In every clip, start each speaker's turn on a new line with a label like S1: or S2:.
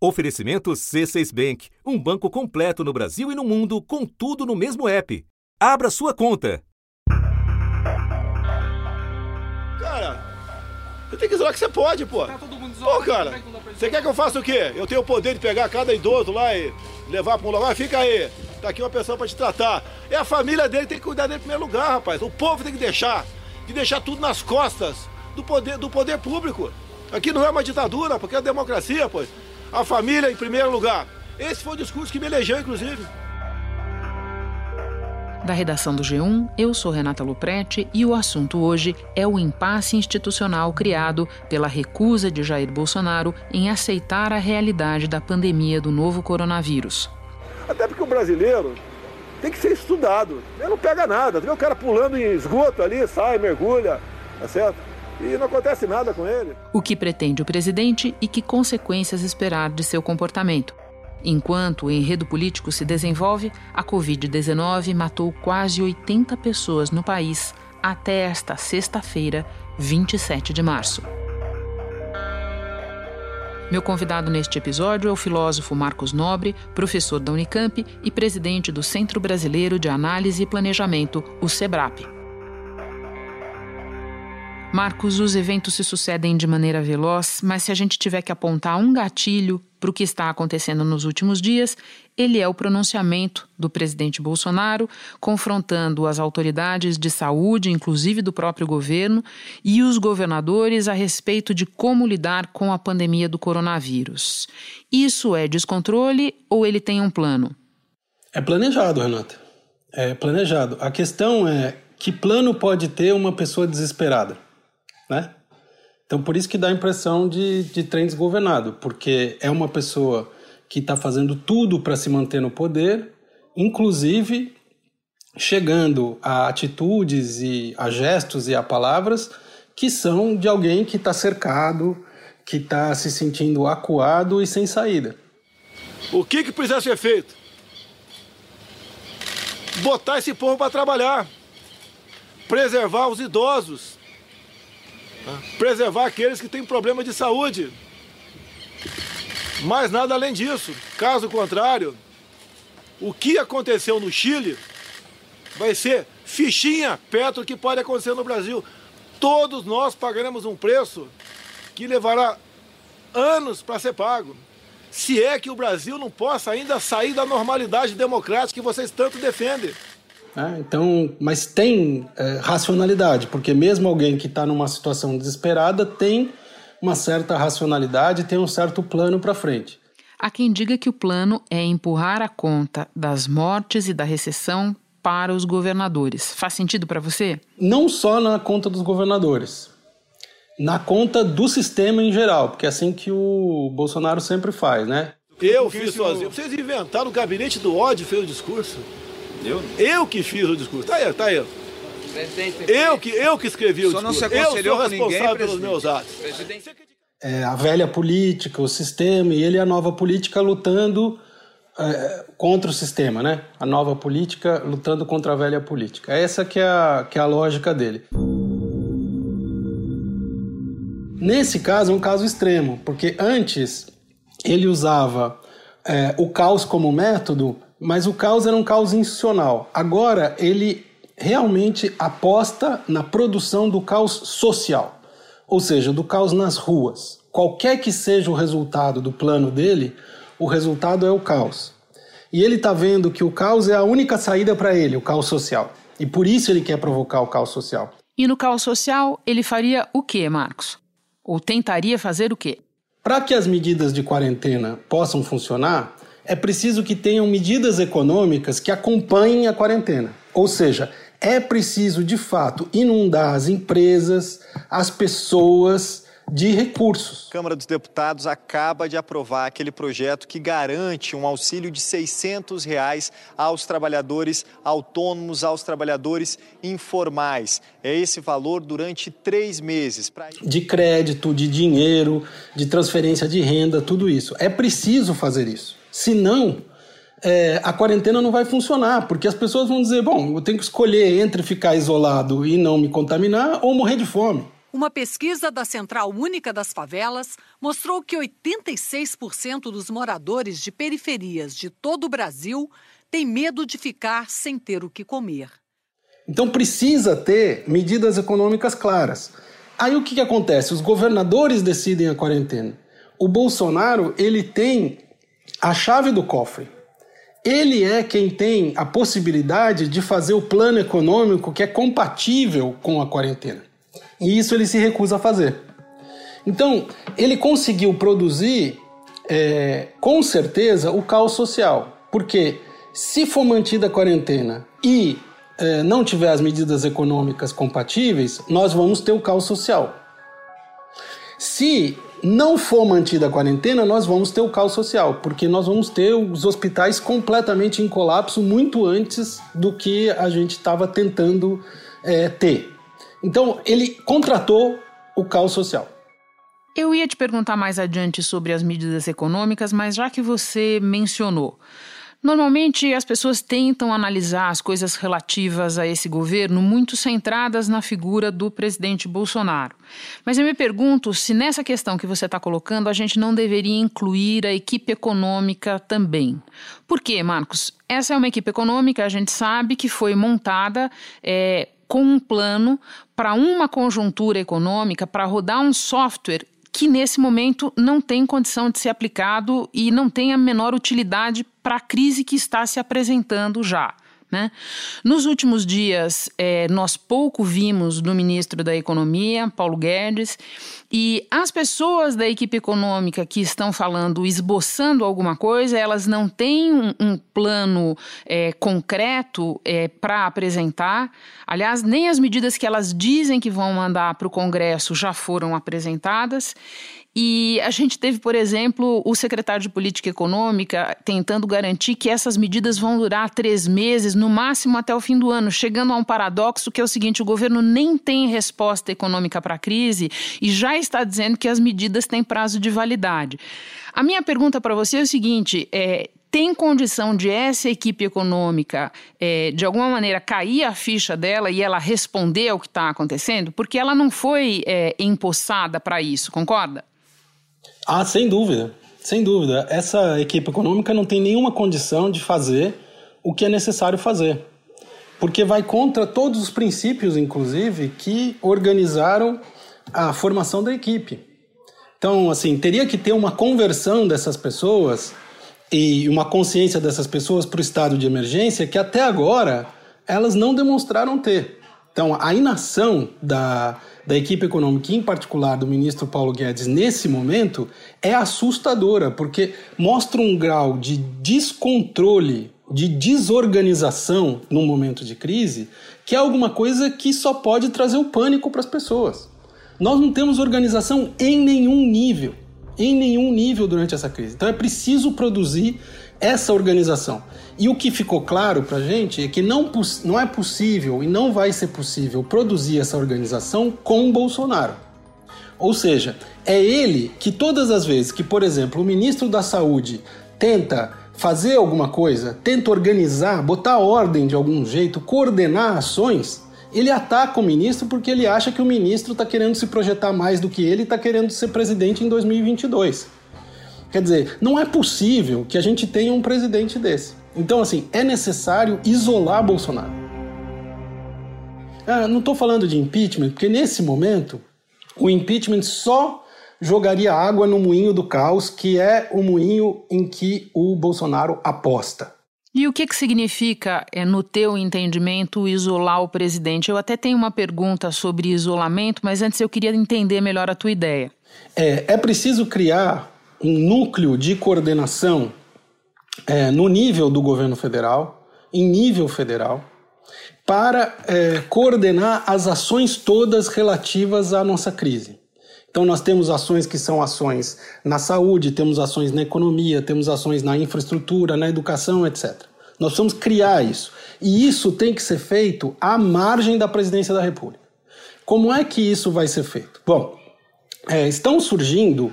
S1: Oferecimento C6 Bank, um banco completo no Brasil e no mundo, com tudo no mesmo app. Abra sua conta.
S2: Cara, você tem que zoar que você pode, pô.
S3: Tá todo mundo
S2: Pô, cara,
S3: pra
S2: você quer que eu faça o quê? Eu tenho o poder de pegar cada idoso lá e levar pra um lugar? Fica aí, tá aqui uma pessoa pra te tratar. É a família dele que tem que cuidar dele em primeiro lugar, rapaz. O povo tem que deixar, de deixar tudo nas costas do poder, do poder público. Aqui não é uma ditadura, porque é democracia, pois. A família em primeiro lugar. Esse foi o discurso que me elegeu, inclusive.
S4: Da redação do G1, eu sou Renata Luprete e o assunto hoje é o impasse institucional criado pela recusa de Jair Bolsonaro em aceitar a realidade da pandemia do novo coronavírus.
S2: Até porque o brasileiro tem que ser estudado. Ele não pega nada. Tu vê o cara pulando em esgoto ali, sai, mergulha, tá certo? E não acontece nada com ele.
S4: O que pretende o presidente e que consequências esperar de seu comportamento. Enquanto o enredo político se desenvolve, a Covid-19 matou quase 80 pessoas no país até esta sexta-feira, 27 de março. Meu convidado neste episódio é o filósofo Marcos Nobre, professor da Unicamp e presidente do Centro Brasileiro de Análise e Planejamento, o SEBRAP. Marcos, os eventos se sucedem de maneira veloz, mas se a gente tiver que apontar um gatilho para o que está acontecendo nos últimos dias, ele é o pronunciamento do presidente Bolsonaro, confrontando as autoridades de saúde, inclusive do próprio governo, e os governadores a respeito de como lidar com a pandemia do coronavírus. Isso é descontrole ou ele tem um plano?
S5: É planejado, Renata. É planejado. A questão é que plano pode ter uma pessoa desesperada? Né? Então, por isso que dá a impressão de, de trem desgovernado, porque é uma pessoa que está fazendo tudo para se manter no poder, inclusive chegando a atitudes e a gestos e a palavras que são de alguém que está cercado, que está se sentindo acuado e sem saída.
S2: O que, que precisa ser feito? Botar esse povo para trabalhar, preservar os idosos, preservar aqueles que têm problema de saúde. Mas nada além disso. Caso contrário, o que aconteceu no Chile vai ser fichinha perto do que pode acontecer no Brasil. Todos nós pagaremos um preço que levará anos para ser pago. Se é que o Brasil não possa ainda sair da normalidade democrática que vocês tanto defendem.
S5: É, então, mas tem é, racionalidade, porque mesmo alguém que está numa situação desesperada tem uma certa racionalidade, tem um certo plano para frente.
S4: Há quem diga que o plano é empurrar a conta das mortes e da recessão para os governadores. Faz sentido para você?
S5: Não só na conta dos governadores, na conta do sistema em geral, porque é assim que o Bolsonaro sempre faz, né?
S2: Eu fiz sozinho. Vocês inventaram o gabinete do ódio fez o discurso. Eu? Eu que fiz o discurso. Tá aí, tá aí. Eu que, eu que escrevi o
S3: Só não
S2: discurso.
S3: se
S2: eu sou
S3: aconselhou
S2: responsável
S3: ninguém,
S2: pelos meus atos.
S3: Presidente.
S5: É, a velha política, o sistema, e ele é a nova política lutando é, contra o sistema, né? A nova política lutando contra a velha política. Essa que é a, que é a lógica dele. Nesse caso é um caso extremo, porque antes ele usava é, o caos como método mas o caos era um caos institucional. Agora ele realmente aposta na produção do caos social, ou seja, do caos nas ruas. Qualquer que seja o resultado do plano dele, o resultado é o caos. E ele está vendo que o caos é a única saída para ele, o caos social. E por isso ele quer provocar o caos social.
S4: E no caos social, ele faria o quê, Marcos? Ou tentaria fazer o quê?
S5: Para que as medidas de quarentena possam funcionar, é preciso que tenham medidas econômicas que acompanhem a quarentena. Ou seja, é preciso de fato inundar as empresas, as pessoas de recursos.
S6: A Câmara dos Deputados acaba de aprovar aquele projeto que garante um auxílio de 600 reais aos trabalhadores autônomos, aos trabalhadores informais. É esse valor durante três meses. Pra...
S5: De crédito, de dinheiro, de transferência de renda, tudo isso. É preciso fazer isso. Senão, é, a quarentena não vai funcionar, porque as pessoas vão dizer: bom, eu tenho que escolher entre ficar isolado e não me contaminar ou morrer de fome.
S3: Uma pesquisa da Central Única das Favelas mostrou que 86% dos moradores de periferias de todo o Brasil têm medo de ficar sem ter o que comer.
S5: Então precisa ter medidas econômicas claras. Aí o que, que acontece? Os governadores decidem a quarentena. O Bolsonaro ele tem a chave do cofre. Ele é quem tem a possibilidade de fazer o plano econômico que é compatível com a quarentena. E isso ele se recusa a fazer. Então, ele conseguiu produzir, é, com certeza, o caos social. Porque se for mantida a quarentena e é, não tiver as medidas econômicas compatíveis, nós vamos ter o caos social. Se não for mantida a quarentena, nós vamos ter o caos social, porque nós vamos ter os hospitais completamente em colapso muito antes do que a gente estava tentando é, ter. Então, ele contratou o caos social.
S4: Eu ia te perguntar mais adiante sobre as medidas econômicas, mas já que você mencionou, Normalmente as pessoas tentam analisar as coisas relativas a esse governo muito centradas na figura do presidente Bolsonaro. Mas eu me pergunto se nessa questão que você está colocando a gente não deveria incluir a equipe econômica também. Por quê, Marcos? Essa é uma equipe econômica, a gente sabe que foi montada. É, com um plano para uma conjuntura econômica, para rodar um software que nesse momento não tem condição de ser aplicado e não tem a menor utilidade para a crise que está se apresentando já. Né? Nos últimos dias, é, nós pouco vimos do ministro da Economia, Paulo Guedes, e as pessoas da equipe econômica que estão falando, esboçando alguma coisa, elas não têm um, um plano é, concreto é, para apresentar. Aliás, nem as medidas que elas dizem que vão mandar para o Congresso já foram apresentadas. E a gente teve, por exemplo, o secretário de Política Econômica tentando garantir que essas medidas vão durar três meses, no máximo até o fim do ano, chegando a um paradoxo que é o seguinte: o governo nem tem resposta econômica para a crise e já está dizendo que as medidas têm prazo de validade. A minha pergunta para você é o seguinte: é, tem condição de essa equipe econômica, é, de alguma maneira, cair a ficha dela e ela responder ao que está acontecendo? Porque ela não foi é, empossada para isso, concorda?
S5: Ah, sem dúvida, sem dúvida. Essa equipe econômica não tem nenhuma condição de fazer o que é necessário fazer, porque vai contra todos os princípios, inclusive, que organizaram a formação da equipe. Então, assim, teria que ter uma conversão dessas pessoas e uma consciência dessas pessoas para o estado de emergência que até agora elas não demonstraram ter. Então, a inação da, da equipe econômica, em particular do ministro Paulo Guedes, nesse momento, é assustadora, porque mostra um grau de descontrole, de desorganização num momento de crise, que é alguma coisa que só pode trazer o pânico para as pessoas. Nós não temos organização em nenhum nível, em nenhum nível durante essa crise. Então é preciso produzir essa organização. E o que ficou claro para a gente é que não, não é possível e não vai ser possível produzir essa organização com Bolsonaro. Ou seja, é ele que todas as vezes que, por exemplo, o ministro da Saúde tenta fazer alguma coisa, tenta organizar, botar ordem de algum jeito, coordenar ações, ele ataca o ministro porque ele acha que o ministro está querendo se projetar mais do que ele está querendo ser presidente em 2022. Quer dizer, não é possível que a gente tenha um presidente desse. Então, assim, é necessário isolar Bolsonaro. Ah, não estou falando de impeachment, porque nesse momento o impeachment só jogaria água no moinho do caos, que é o moinho em que o Bolsonaro aposta.
S4: E o que, que significa, é, no teu entendimento, isolar o presidente? Eu até tenho uma pergunta sobre isolamento, mas antes eu queria entender melhor a tua ideia.
S5: É, é preciso criar um núcleo de coordenação é, no nível do governo federal, em nível federal, para é, coordenar as ações todas relativas à nossa crise. Então, nós temos ações que são ações na saúde, temos ações na economia, temos ações na infraestrutura, na educação, etc. Nós precisamos criar isso. E isso tem que ser feito à margem da presidência da República. Como é que isso vai ser feito? Bom, é, estão surgindo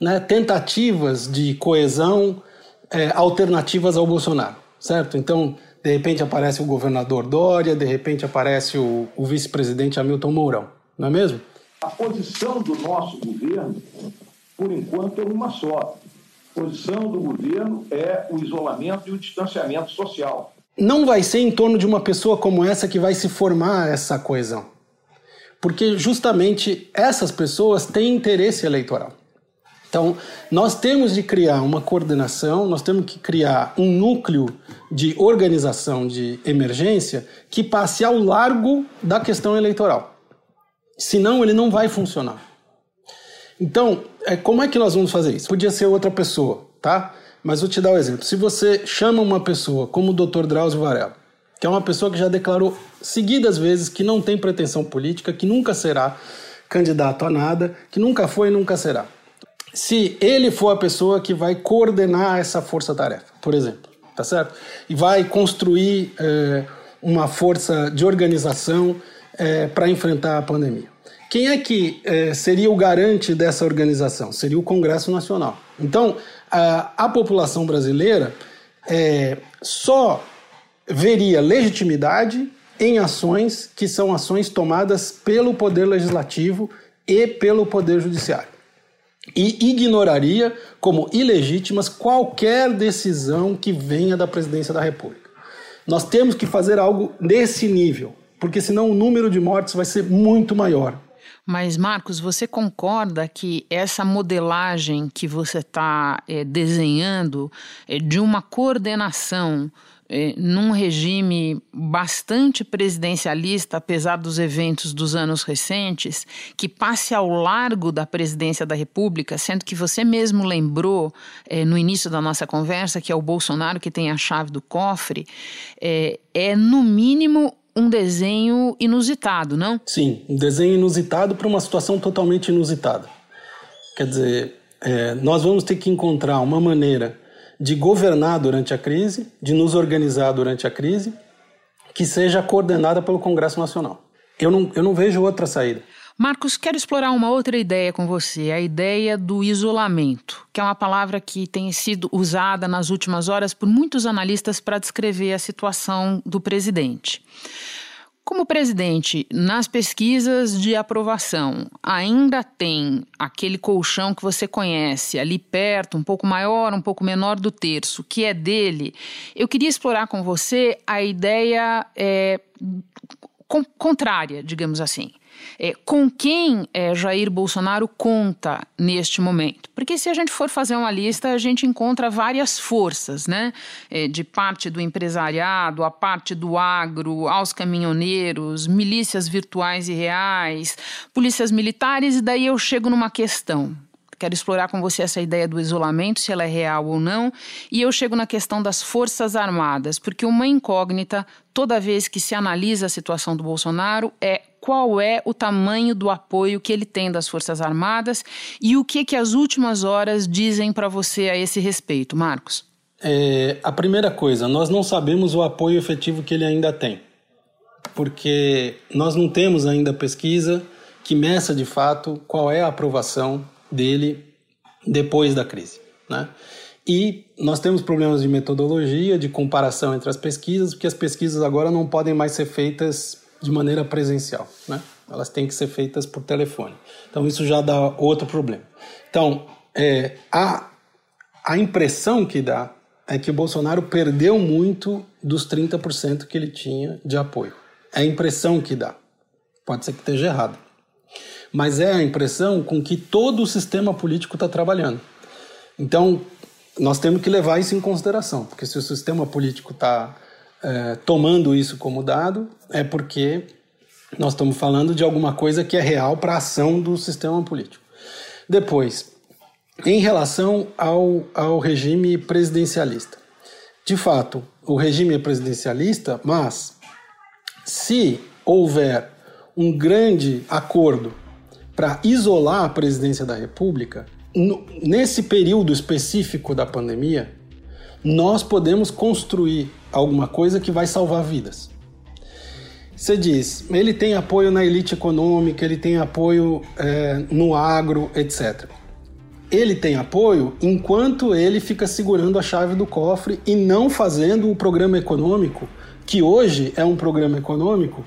S5: né, tentativas de coesão é, alternativas ao Bolsonaro, certo? Então, de repente aparece o governador Dória, de repente aparece o, o vice-presidente Hamilton Mourão, não é mesmo?
S7: A posição do nosso governo, por enquanto, é uma só. A posição do governo é o isolamento e o distanciamento social.
S5: Não vai ser em torno de uma pessoa como essa que vai se formar essa coesão. Porque justamente essas pessoas têm interesse eleitoral. Então, nós temos de criar uma coordenação, nós temos que criar um núcleo de organização de emergência que passe ao largo da questão eleitoral. Senão, ele não vai funcionar. Então, é, como é que nós vamos fazer isso? Podia ser outra pessoa, tá? Mas vou te dar um exemplo. Se você chama uma pessoa como o Dr. Drauzio Varela, que é uma pessoa que já declarou seguidas vezes que não tem pretensão política, que nunca será candidato a nada, que nunca foi e nunca será se ele for a pessoa que vai coordenar essa força-tarefa, por exemplo, tá certo? E vai construir é, uma força de organização é, para enfrentar a pandemia. Quem é que é, seria o garante dessa organização? Seria o Congresso Nacional. Então, a, a população brasileira só veria legitimidade em ações que são ações tomadas pelo Poder Legislativo e pelo Poder Judiciário e ignoraria como ilegítimas qualquer decisão que venha da presidência da República. Nós temos que fazer algo desse nível, porque senão o número de mortes vai ser muito maior.
S4: Mas, Marcos, você concorda que essa modelagem que você está é, desenhando é, de uma coordenação é, num regime bastante presidencialista, apesar dos eventos dos anos recentes, que passe ao largo da presidência da República, sendo que você mesmo lembrou é, no início da nossa conversa que é o Bolsonaro que tem a chave do cofre, é, é no mínimo um desenho inusitado, não?
S5: Sim, um desenho inusitado para uma situação totalmente inusitada. Quer dizer, é, nós vamos ter que encontrar uma maneira de governar durante a crise, de nos organizar durante a crise, que seja coordenada pelo Congresso Nacional. Eu não, eu não vejo outra saída.
S4: Marcos, quero explorar uma outra ideia com você, a ideia do isolamento, que é uma palavra que tem sido usada nas últimas horas por muitos analistas para descrever a situação do presidente. Como presidente, nas pesquisas de aprovação, ainda tem aquele colchão que você conhece ali perto, um pouco maior, um pouco menor do terço, que é dele. Eu queria explorar com você a ideia é, contrária, digamos assim. É, com quem é, Jair Bolsonaro conta neste momento? Porque se a gente for fazer uma lista, a gente encontra várias forças, né? É, de parte do empresariado, a parte do agro, aos caminhoneiros, milícias virtuais e reais, polícias militares, e daí eu chego numa questão. Quero explorar com você essa ideia do isolamento, se ela é real ou não. E eu chego na questão das Forças Armadas, porque uma incógnita, toda vez que se analisa a situação do Bolsonaro, é qual é o tamanho do apoio que ele tem das Forças Armadas e o que, que as últimas horas dizem para você a esse respeito, Marcos?
S5: É, a primeira coisa, nós não sabemos o apoio efetivo que ele ainda tem, porque nós não temos ainda pesquisa que meça de fato qual é a aprovação dele depois da crise, né? E nós temos problemas de metodologia, de comparação entre as pesquisas, porque as pesquisas agora não podem mais ser feitas de maneira presencial, né? Elas têm que ser feitas por telefone. Então isso já dá outro problema. Então, é, a, a impressão que dá é que o Bolsonaro perdeu muito dos 30% que ele tinha de apoio. É a impressão que dá. Pode ser que esteja errado. Mas é a impressão com que todo o sistema político está trabalhando. Então, nós temos que levar isso em consideração, porque se o sistema político está é, tomando isso como dado, é porque nós estamos falando de alguma coisa que é real para a ação do sistema político. Depois, em relação ao, ao regime presidencialista. De fato, o regime é presidencialista, mas se houver um grande acordo para isolar a presidência da República, nesse período específico da pandemia, nós podemos construir alguma coisa que vai salvar vidas. Você diz, ele tem apoio na elite econômica, ele tem apoio é, no agro, etc. Ele tem apoio enquanto ele fica segurando a chave do cofre e não fazendo o programa econômico, que hoje é um programa econômico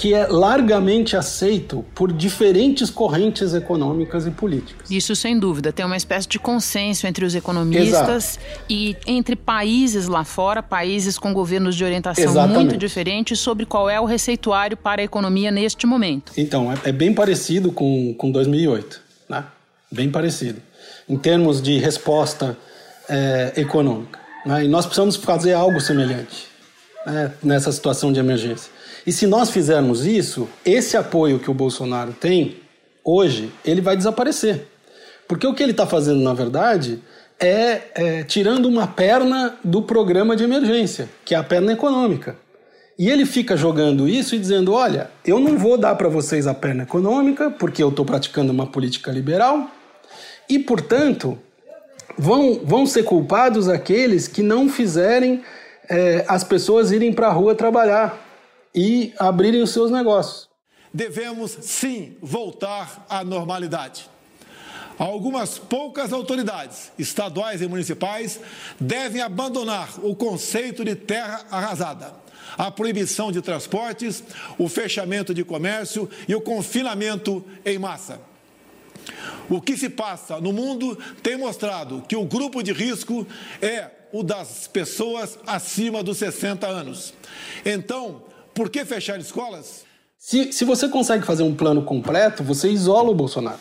S5: que é largamente aceito por diferentes correntes econômicas e políticas.
S4: Isso sem dúvida, tem uma espécie de consenso entre os economistas Exato. e entre países lá fora, países com governos de orientação Exatamente. muito diferentes sobre qual é o receituário para a economia neste momento.
S5: Então, é, é bem parecido com, com 2008, né? Bem parecido. Em termos de resposta é, econômica. Né? E nós precisamos fazer algo semelhante né? nessa situação de emergência. E se nós fizermos isso, esse apoio que o Bolsonaro tem hoje, ele vai desaparecer. Porque o que ele está fazendo, na verdade, é, é tirando uma perna do programa de emergência, que é a perna econômica. E ele fica jogando isso e dizendo: olha, eu não vou dar para vocês a perna econômica, porque eu estou praticando uma política liberal, e, portanto, vão, vão ser culpados aqueles que não fizerem é, as pessoas irem para a rua trabalhar e abrirem os seus negócios.
S2: Devemos sim voltar à normalidade. Algumas poucas autoridades, estaduais e municipais, devem abandonar o conceito de terra arrasada, a proibição de transportes, o fechamento de comércio e o confinamento em massa. O que se passa no mundo tem mostrado que o grupo de risco é o das pessoas acima dos 60 anos. Então, por que fechar escolas?
S5: Se, se você consegue fazer um plano completo, você isola o Bolsonaro.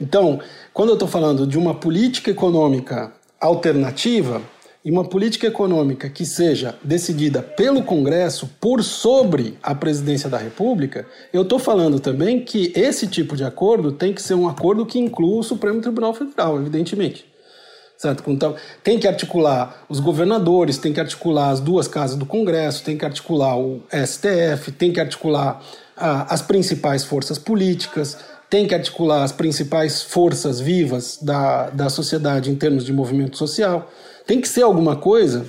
S5: Então, quando eu estou falando de uma política econômica alternativa, e uma política econômica que seja decidida pelo Congresso por sobre a presidência da República, eu estou falando também que esse tipo de acordo tem que ser um acordo que inclua o Supremo Tribunal Federal, evidentemente certo? Então, tem que articular os governadores, tem que articular as duas casas do Congresso, tem que articular o STF, tem que articular ah, as principais forças políticas, tem que articular as principais forças vivas da, da sociedade em termos de movimento social. Tem que ser alguma coisa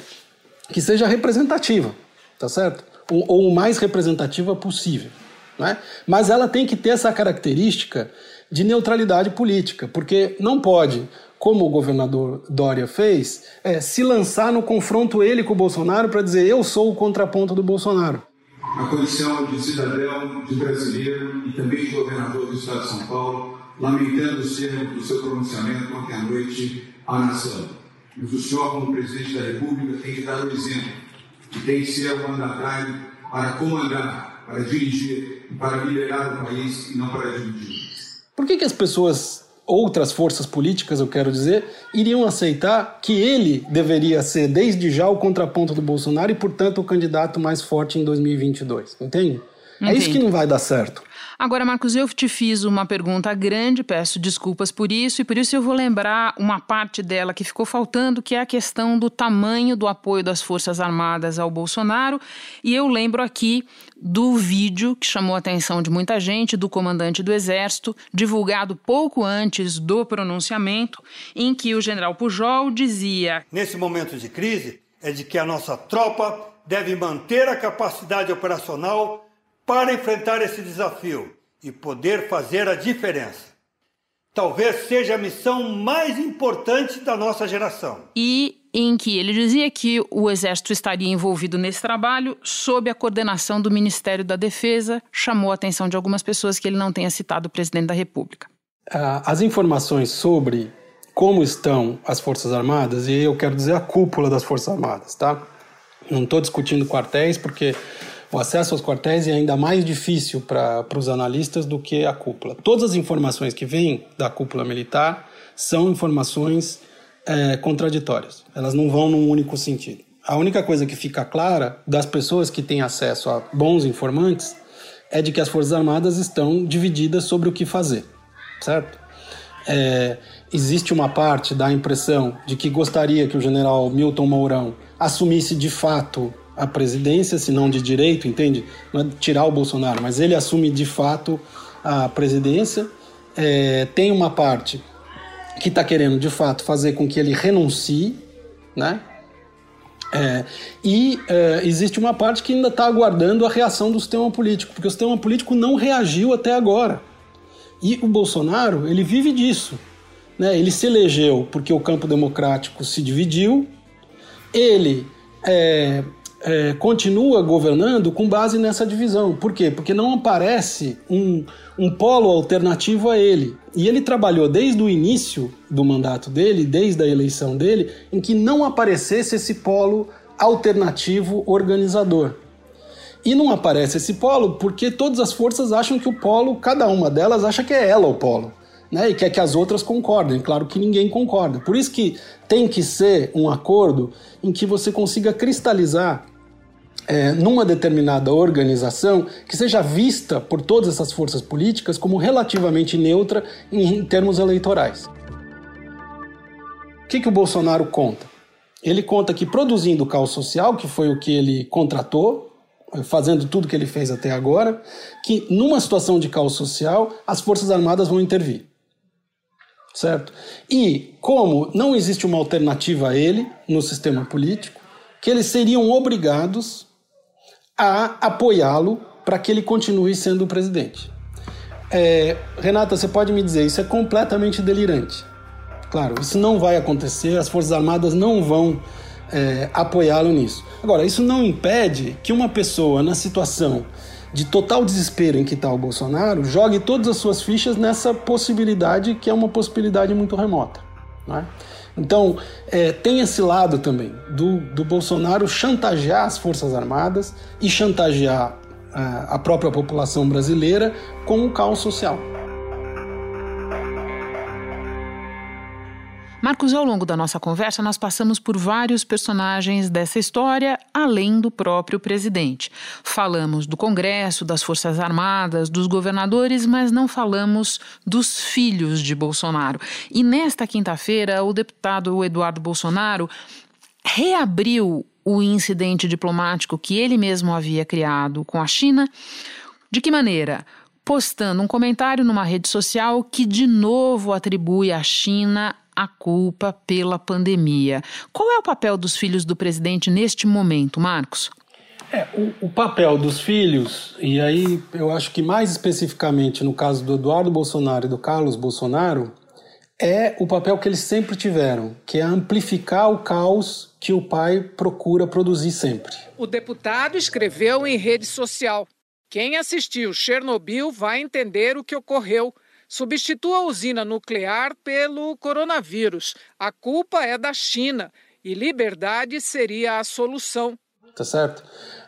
S5: que seja representativa, tá certo? Ou, ou o mais representativa possível. Né? Mas ela tem que ter essa característica de neutralidade política, porque não pode como o governador Dória fez, é se lançar no confronto ele com o Bolsonaro para dizer eu sou o contraponto do Bolsonaro.
S8: A condição de cidadão, de brasileiro e também de governador do Estado de São Paulo, lamentando o do seu pronunciamento ontem à noite à nação. Mas o senhor, como presidente da República, tem que dar o exemplo, que tem que ser o mandatário para comandar, para dirigir, para liderar o país e não para dividir.
S5: Por que, que as pessoas outras forças políticas, eu quero dizer, iriam aceitar que ele deveria ser, desde já, o contraponto do Bolsonaro e, portanto, o candidato mais forte em 2022. Entende? É isso que não vai dar certo.
S4: Agora, Marcos, eu te fiz uma pergunta grande, peço desculpas por isso, e por isso eu vou lembrar uma parte dela que ficou faltando, que é a questão do tamanho do apoio das Forças Armadas ao Bolsonaro. E eu lembro aqui do vídeo que chamou a atenção de muita gente, do comandante do Exército, divulgado pouco antes do pronunciamento, em que o general Pujol dizia:
S9: Nesse momento de crise, é de que a nossa tropa deve manter a capacidade operacional para enfrentar esse desafio e poder fazer a diferença. Talvez seja a missão mais importante da nossa geração.
S4: E em que ele dizia que o Exército estaria envolvido nesse trabalho sob a coordenação do Ministério da Defesa, chamou a atenção de algumas pessoas que ele não tenha citado o presidente da República.
S5: As informações sobre como estão as Forças Armadas, e eu quero dizer a cúpula das Forças Armadas, tá? Não estou discutindo quartéis, porque o acesso aos quartéis é ainda mais difícil para os analistas do que a cúpula. Todas as informações que vêm da cúpula militar são informações é, contraditórias. Elas não vão num único sentido. A única coisa que fica clara das pessoas que têm acesso a bons informantes é de que as Forças Armadas estão divididas sobre o que fazer, certo? É, existe uma parte da impressão de que gostaria que o general Milton Mourão assumisse de fato a presidência, se não de direito, entende? Não é tirar o Bolsonaro, mas ele assume de fato a presidência. É, tem uma parte que está querendo de fato fazer com que ele renuncie, né? É, e é, existe uma parte que ainda está aguardando a reação do sistema político, porque o sistema político não reagiu até agora. E o Bolsonaro, ele vive disso. Né? Ele se elegeu porque o campo democrático se dividiu, ele é, é, continua governando com base nessa divisão. Por quê? Porque não aparece um, um polo alternativo a ele. E ele trabalhou desde o início do mandato dele, desde a eleição dele, em que não aparecesse esse polo alternativo organizador. E não aparece esse polo porque todas as forças acham que o polo, cada uma delas acha que é ela o polo. Né, e quer que as outras concordem. Claro que ninguém concorda. Por isso que tem que ser um acordo em que você consiga cristalizar é, numa determinada organização que seja vista por todas essas forças políticas como relativamente neutra em, termos eleitorais. O que, que o Bolsonaro conta? Ele conta que produzindo caos social, que foi o que ele contratou, fazendo tudo que ele fez até agora, que numa situação de caos social as Forças Armadas vão intervir. Certo? E como não existe uma alternativa a ele no sistema político, que eles seriam obrigados a apoiá-lo para que ele continue sendo o presidente. É, Renata, você pode me dizer, isso é completamente delirante. Claro, isso não vai acontecer, as Forças Armadas não vão é, apoiá-lo nisso. Agora, isso não impede que uma pessoa na situação de total desespero em que está o Bolsonaro jogue todas as suas fichas nessa possibilidade que é uma possibilidade muito remota. É? Então, é, tem esse lado também do, do Bolsonaro chantagear as Forças Armadas e chantagear é, a própria população brasileira com o caos social.
S4: Marcos, ao longo da nossa conversa, nós passamos por vários personagens dessa história, além do próprio presidente. Falamos do Congresso, das Forças Armadas, dos governadores, mas não falamos dos filhos de Bolsonaro. E nesta quinta-feira, o deputado Eduardo Bolsonaro reabriu o incidente diplomático que ele mesmo havia criado com a China. De que maneira? Postando um comentário numa rede social que de novo atribui à China a culpa pela pandemia. Qual é o papel dos filhos do presidente neste momento, Marcos?
S5: É, o, o, papel dos filhos, e aí eu acho que mais especificamente no caso do Eduardo Bolsonaro e do Carlos Bolsonaro, é o papel que eles sempre tiveram, que é amplificar o caos que o pai procura produzir sempre.
S10: O deputado escreveu em rede social: Quem assistiu Chernobyl vai entender o que ocorreu substitua a usina nuclear pelo coronavírus. A culpa é da China e liberdade seria a solução.
S5: Tá certo?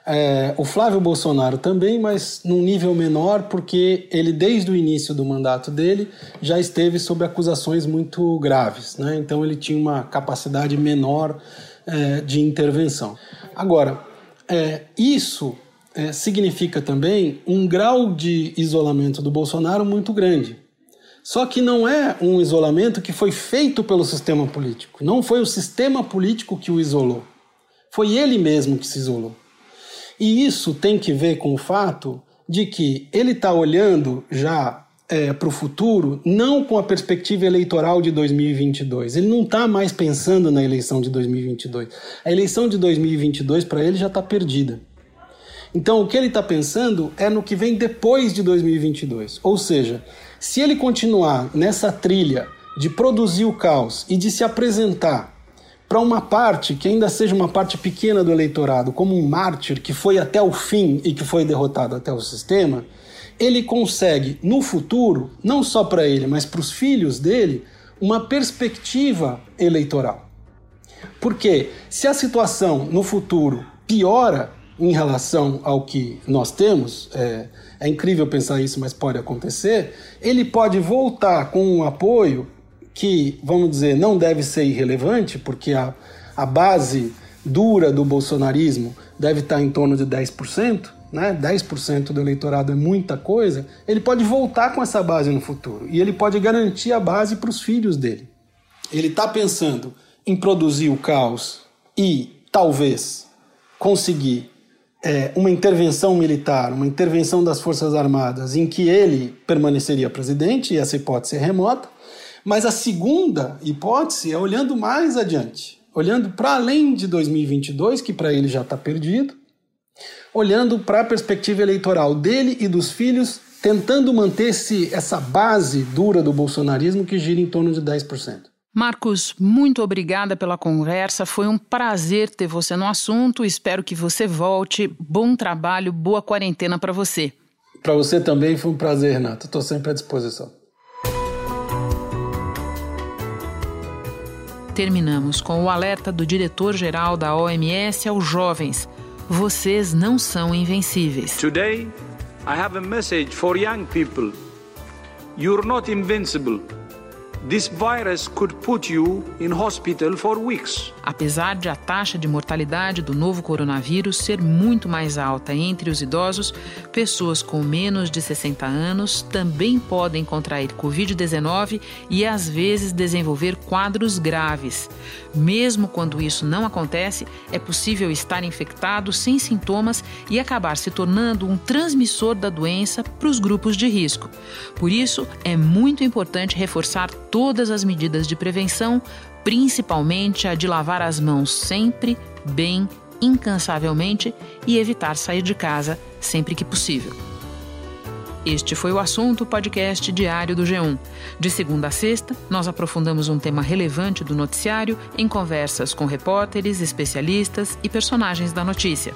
S5: É, o Flávio Bolsonaro também, mas num nível menor, porque ele, desde o início do mandato dele, já esteve sob acusações muito graves. Né? Então ele tinha uma capacidade menor é, de intervenção. Agora, é, isso é, significa também um grau de isolamento do Bolsonaro muito grande. Só que não é um isolamento que foi feito pelo sistema político. Não foi o sistema político que o isolou. Foi ele mesmo que se isolou. E isso tem que ver com o fato de que ele está olhando já é, para o futuro, não com a perspectiva eleitoral de 2022. Ele não está mais pensando na eleição de 2022. A eleição de 2022 para ele já está perdida. Então o que ele está pensando é no que vem depois de 2022. Ou seja, se ele continuar nessa trilha de produzir o caos e de se apresentar para uma parte que ainda seja uma parte pequena do eleitorado, como um mártir que foi até o fim e que foi derrotado até o sistema, ele consegue no futuro, não só para ele, mas para os filhos dele, uma perspectiva eleitoral. Porque se a situação no futuro piora em relação ao que nós temos, é, é incrível pensar isso, mas pode acontecer, ele pode voltar com um apoio que, vamos dizer, não deve ser irrelevante, porque a, a base dura do bolsonarismo deve estar em torno de 10%, né? 10% do eleitorado é muita coisa, ele pode voltar com essa base no futuro e ele pode garantir a base para os filhos dele. Ele está pensando em produzir o caos e talvez conseguir é, uma intervenção militar, uma intervenção das Forças Armadas, em que ele permaneceria presidente, e essa hipótese é remota. Mas a segunda hipótese é olhando mais adiante, olhando para além de 2022, que para ele já está perdido, olhando para a perspectiva eleitoral dele e dos filhos, tentando manter essa base dura do bolsonarismo que gira em torno de 10%.
S4: Marcos, muito obrigada pela conversa. Foi um prazer ter você no assunto. Espero que você volte. Bom trabalho, boa quarentena para você.
S5: Para você também foi um prazer, Renato. Estou sempre à disposição.
S4: Terminamos com o alerta do diretor-geral da OMS aos jovens: vocês não são invencíveis.
S11: Today, I have a message for young people. You're not invincible. This virus could put you in hospital for weeks.
S4: Apesar de a taxa de mortalidade do novo coronavírus ser muito mais alta entre os idosos, pessoas com menos de 60 anos também podem contrair Covid-19 e às vezes desenvolver quadros graves. Mesmo quando isso não acontece, é possível estar infectado sem sintomas e acabar se tornando um transmissor da doença para os grupos de risco. Por isso, é muito importante reforçar todas as medidas de prevenção, principalmente a de lavar as mãos sempre, bem, incansavelmente e evitar sair de casa sempre que possível. Este foi o assunto podcast diário do G1. De segunda a sexta, nós aprofundamos um tema relevante do noticiário em conversas com repórteres, especialistas e personagens da notícia.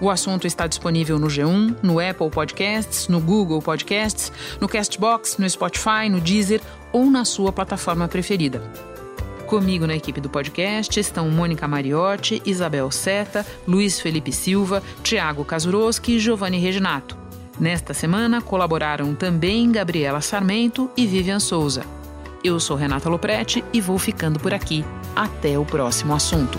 S4: O assunto está disponível no G1, no Apple Podcasts, no Google Podcasts, no Castbox, no Spotify, no Deezer ou na sua plataforma preferida. Comigo na equipe do podcast estão Mônica Mariotti, Isabel Seta, Luiz Felipe Silva, Tiago Kazuroski e Giovanni Reginato. Nesta semana colaboraram também Gabriela Sarmento e Vivian Souza. Eu sou Renata Loprete e vou ficando por aqui. Até o próximo assunto.